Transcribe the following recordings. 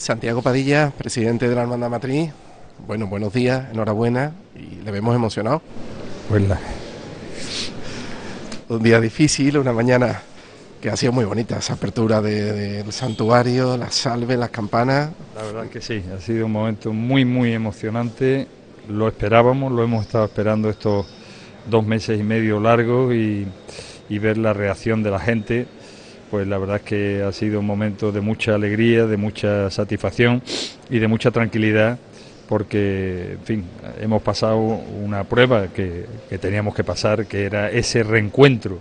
Santiago Padilla, presidente de la Hermandad Matriz. Bueno, buenos días, enhorabuena y le vemos emocionado. La... Un día difícil, una mañana que ha sido muy bonita, esa apertura del santuario, las salves, las campanas. La verdad que sí, ha sido un momento muy, muy emocionante. Lo esperábamos, lo hemos estado esperando estos dos meses y medio largos y, y ver la reacción de la gente pues la verdad es que ha sido un momento de mucha alegría, de mucha satisfacción y de mucha tranquilidad porque, en fin, hemos pasado una prueba que, teníamos que pasar, que era ese reencuentro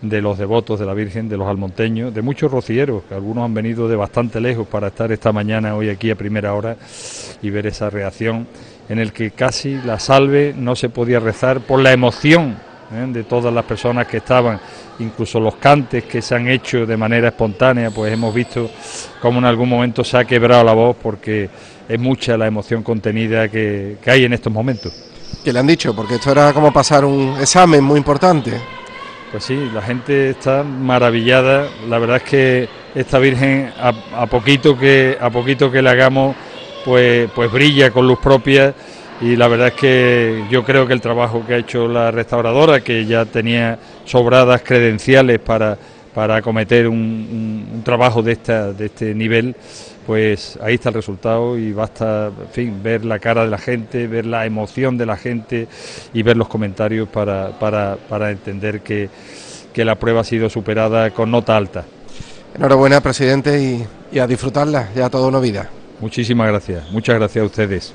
de los devotos de la Virgen, de los almonteños, de muchos rocieros, que algunos han venido de bastante lejos para estar esta mañana hoy aquí a primera hora y ver esa reacción en el que casi la salve no se podía rezar por la emoción ¿eh? de todas las personas que estaban, incluso los cantes que se han hecho de manera espontánea, pues hemos visto cómo en algún momento se ha quebrado la voz porque es mucha la emoción contenida que, hay en estos momentos. ¿Qué le han dicho? Porque esto era como pasar un examen muy importante. Pues sí, la gente está maravillada. La verdad es que esta Virgen a, poquito que a poquito que le hagamos, pues pues brilla con luz propia y la verdad es que yo creo que el trabajo que ha hecho la restauradora, que ya tenía sobradas credenciales para, para acometer un, trabajo de, esta, de este nivel, pues ahí está el resultado y basta, en fin, ver la cara de la gente, ver la emoción de la gente y ver los comentarios para, para, para entender que, que la prueba ha sido superada con nota alta. Enhorabuena, presidente, y, y a disfrutarla, ya toda una vida. Muchísimas gracias, muchas gracias a ustedes.